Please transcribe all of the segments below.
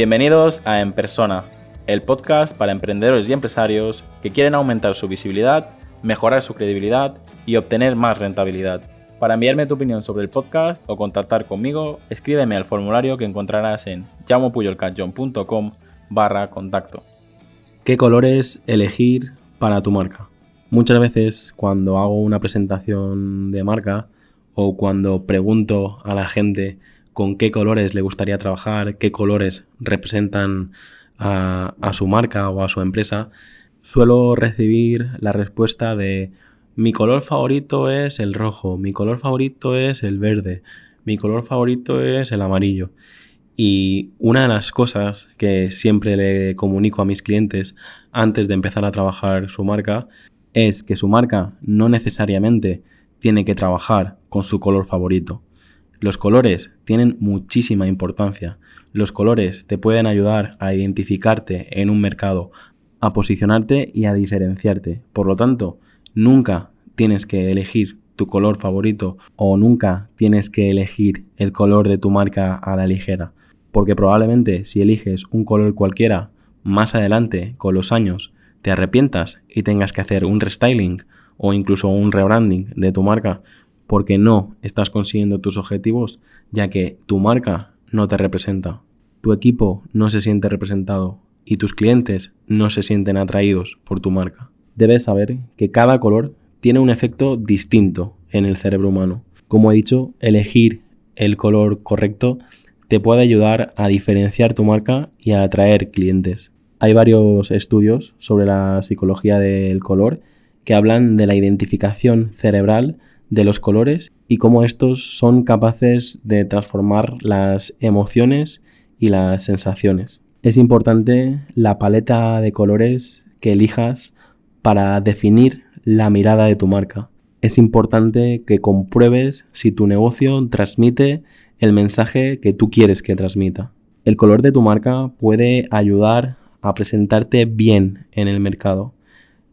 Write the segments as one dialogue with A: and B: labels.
A: Bienvenidos a En Persona, el podcast para emprendedores y empresarios que quieren aumentar su visibilidad, mejorar su credibilidad y obtener más rentabilidad. Para enviarme tu opinión sobre el podcast o contactar conmigo, escríbeme al formulario que encontrarás en llamopuyolcanchon.com barra contacto. ¿Qué colores elegir para tu marca? Muchas veces cuando hago una presentación de marca o cuando pregunto a la gente con qué colores le gustaría trabajar, qué colores representan a, su marca o a su empresa, suelo recibir la respuesta de mi color favorito es el rojo, mi color favorito es el verde, mi color favorito es el amarillo. Y una de las cosas que siempre le comunico a mis clientes antes de empezar a trabajar su marca es que su marca no necesariamente tiene que trabajar con su color favorito. Los colores tienen muchísima importancia. Los colores te pueden ayudar a identificarte en un mercado, a posicionarte y a diferenciarte. Por lo tanto, nunca tienes que elegir tu color favorito o nunca tienes que elegir el color de tu marca a la ligera. Porque probablemente si eliges un color cualquiera, más adelante, con los años, te arrepientas y tengas que hacer un restyling o incluso un rebranding de tu marca porque no estás consiguiendo tus objetivos ya que tu marca no te representa, tu equipo no se siente representado y tus clientes no se sienten atraídos por tu marca. Debes saber que cada color tiene un efecto distinto en el cerebro humano. Como he dicho, elegir el color correcto te puede ayudar a diferenciar tu marca y a atraer clientes. Hay varios estudios sobre la psicología del color que hablan de la identificación cerebral de los colores y cómo estos son capaces de transformar las emociones y las sensaciones. Es importante la paleta de colores que elijas para definir la mirada de tu marca. Es importante que compruebes si tu negocio transmite el mensaje que tú quieres que transmita. El color de tu marca puede ayudar a presentarte bien en el mercado.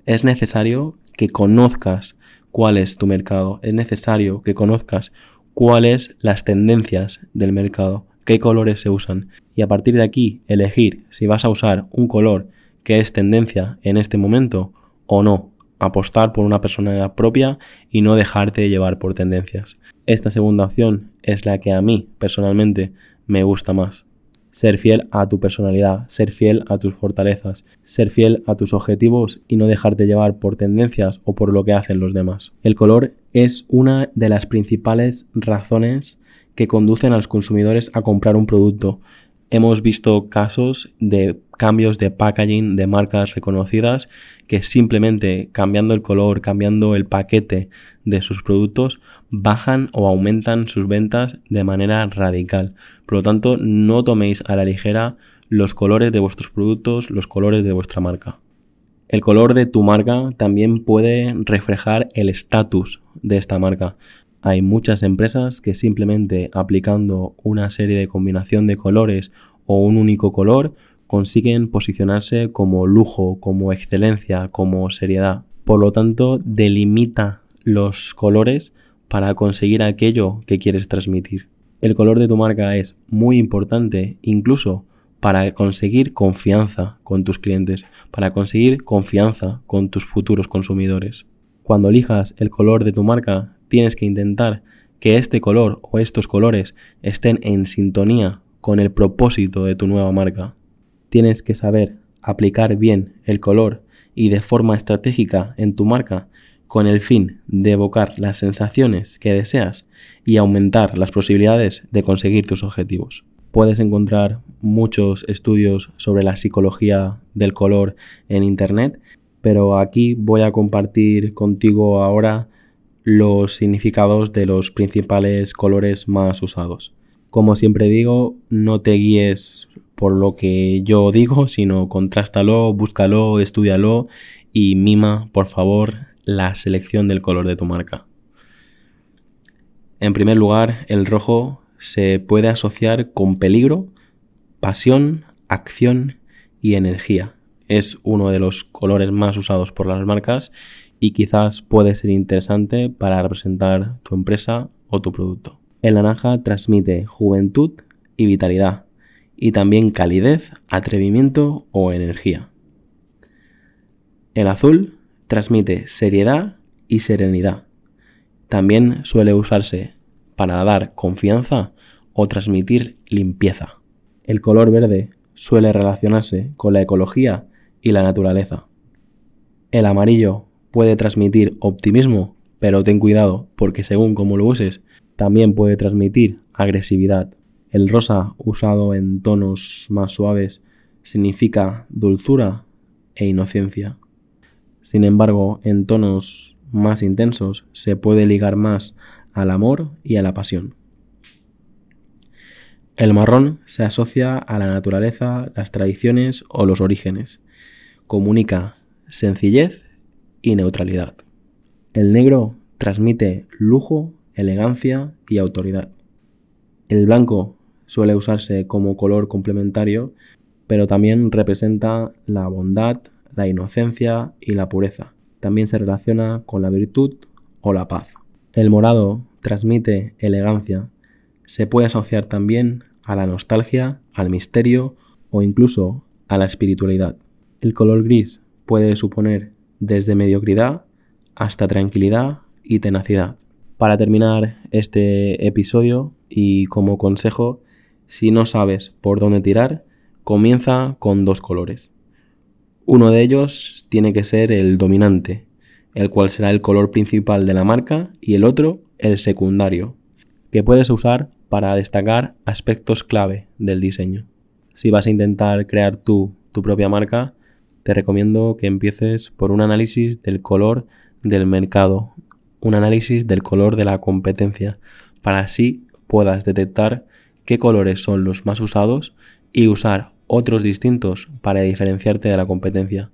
A: Es necesario que conozcas cuál es tu mercado. Es necesario que conozcas cuáles las tendencias del mercado, qué colores se usan y a partir de aquí elegir si vas a usar un color que es tendencia en este momento o no. Apostar por una personalidad propia y no dejarte llevar por tendencias. Esta segunda opción es la que a mí personalmente me gusta más ser fiel a tu personalidad, ser fiel a tus fortalezas, ser fiel a tus objetivos y no dejarte llevar por tendencias o por lo que hacen los demás. El color es una de las principales razones que conducen a los consumidores a comprar un producto. Hemos visto casos de cambios de packaging de marcas reconocidas que simplemente cambiando el color, cambiando el paquete de sus productos, bajan o aumentan sus ventas de manera radical. Por lo tanto, no toméis a la ligera los colores de vuestros productos, los colores de vuestra marca. El color de tu marca también puede reflejar el estatus de esta marca. Hay muchas empresas que simplemente aplicando una serie de combinación de colores o un único color consiguen posicionarse como lujo, como excelencia, como seriedad. Por lo tanto, delimita los colores para conseguir aquello que quieres transmitir. El color de tu marca es muy importante incluso para conseguir confianza con tus clientes, para conseguir confianza con tus futuros consumidores. Cuando elijas el color de tu marca, tienes que intentar que este color o estos colores estén en sintonía con el propósito de tu nueva marca. Tienes que saber aplicar bien el color y de forma estratégica en tu marca con el fin de evocar las sensaciones que deseas y aumentar las posibilidades de conseguir tus objetivos. Puedes encontrar muchos estudios sobre la psicología del color en Internet, pero aquí voy a compartir contigo ahora los significados de los principales colores más usados. Como siempre digo, no te guíes por lo que yo digo, sino contrástalo, búscalo, estudialo y mima, por favor, la selección del color de tu marca. En primer lugar, el rojo se puede asociar con peligro, pasión, acción y energía. Es uno de los colores más usados por las marcas y quizás puede ser interesante para representar tu empresa o tu producto. El naranja transmite juventud y vitalidad y también calidez, atrevimiento o energía. El azul transmite seriedad y serenidad. También suele usarse para dar confianza o transmitir limpieza. El color verde suele relacionarse con la ecología y la naturaleza. El amarillo puede transmitir optimismo, pero ten cuidado porque según cómo lo uses, también puede transmitir agresividad. El rosa usado en tonos más suaves significa dulzura e inocencia. Sin embargo, en tonos más intensos se puede ligar más al amor y a la pasión. El marrón se asocia a la naturaleza, las tradiciones o los orígenes. Comunica sencillez y neutralidad. El negro transmite lujo, elegancia y autoridad. El blanco suele usarse como color complementario, pero también representa la bondad, la inocencia y la pureza. También se relaciona con la virtud o la paz. El morado transmite elegancia. Se puede asociar también a la nostalgia, al misterio o incluso a la espiritualidad. El color gris puede suponer desde mediocridad hasta tranquilidad y tenacidad. Para terminar este episodio y como consejo, si no sabes por dónde tirar, comienza con dos colores. Uno de ellos tiene que ser el dominante, el cual será el color principal de la marca, y el otro el secundario, que puedes usar para destacar aspectos clave del diseño. Si vas a intentar crear tú tu propia marca, te recomiendo que empieces por un análisis del color del mercado, un análisis del color de la competencia, para así puedas detectar qué colores son los más usados y usar otros distintos para diferenciarte de la competencia.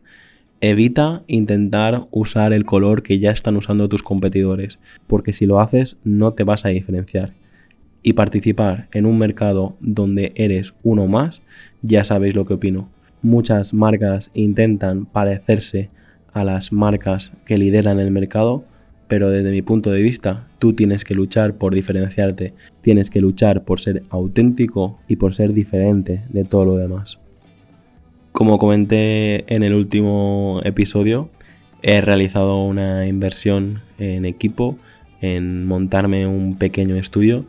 A: Evita intentar usar el color que ya están usando tus competidores, porque si lo haces no te vas a diferenciar. Y participar en un mercado donde eres uno más, ya sabéis lo que opino. Muchas marcas intentan parecerse a las marcas que lideran el mercado, pero desde mi punto de vista, tú tienes que luchar por diferenciarte, tienes que luchar por ser auténtico y por ser diferente de todo lo demás. Como comenté en el último episodio, he realizado una inversión en equipo, en montarme un pequeño estudio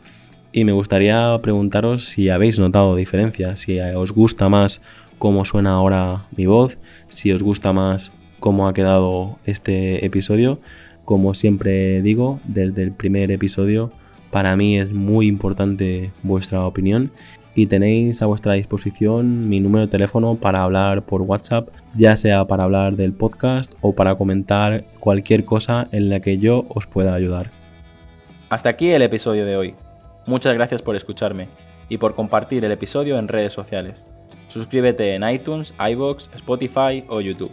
A: y me gustaría preguntaros si habéis notado diferencias, si os gusta más cómo suena ahora mi voz, si os gusta más cómo ha quedado este episodio como siempre digo, desde el primer episodio, para mí es muy importante vuestra opinión y tenéis a vuestra disposición mi número de teléfono para hablar por WhatsApp, ya sea para hablar del podcast o para comentar cualquier cosa en la que yo os pueda ayudar. Hasta aquí el episodio de hoy. Muchas gracias por escucharme y por compartir el episodio en redes sociales. Suscríbete en iTunes, iBox, Spotify o YouTube.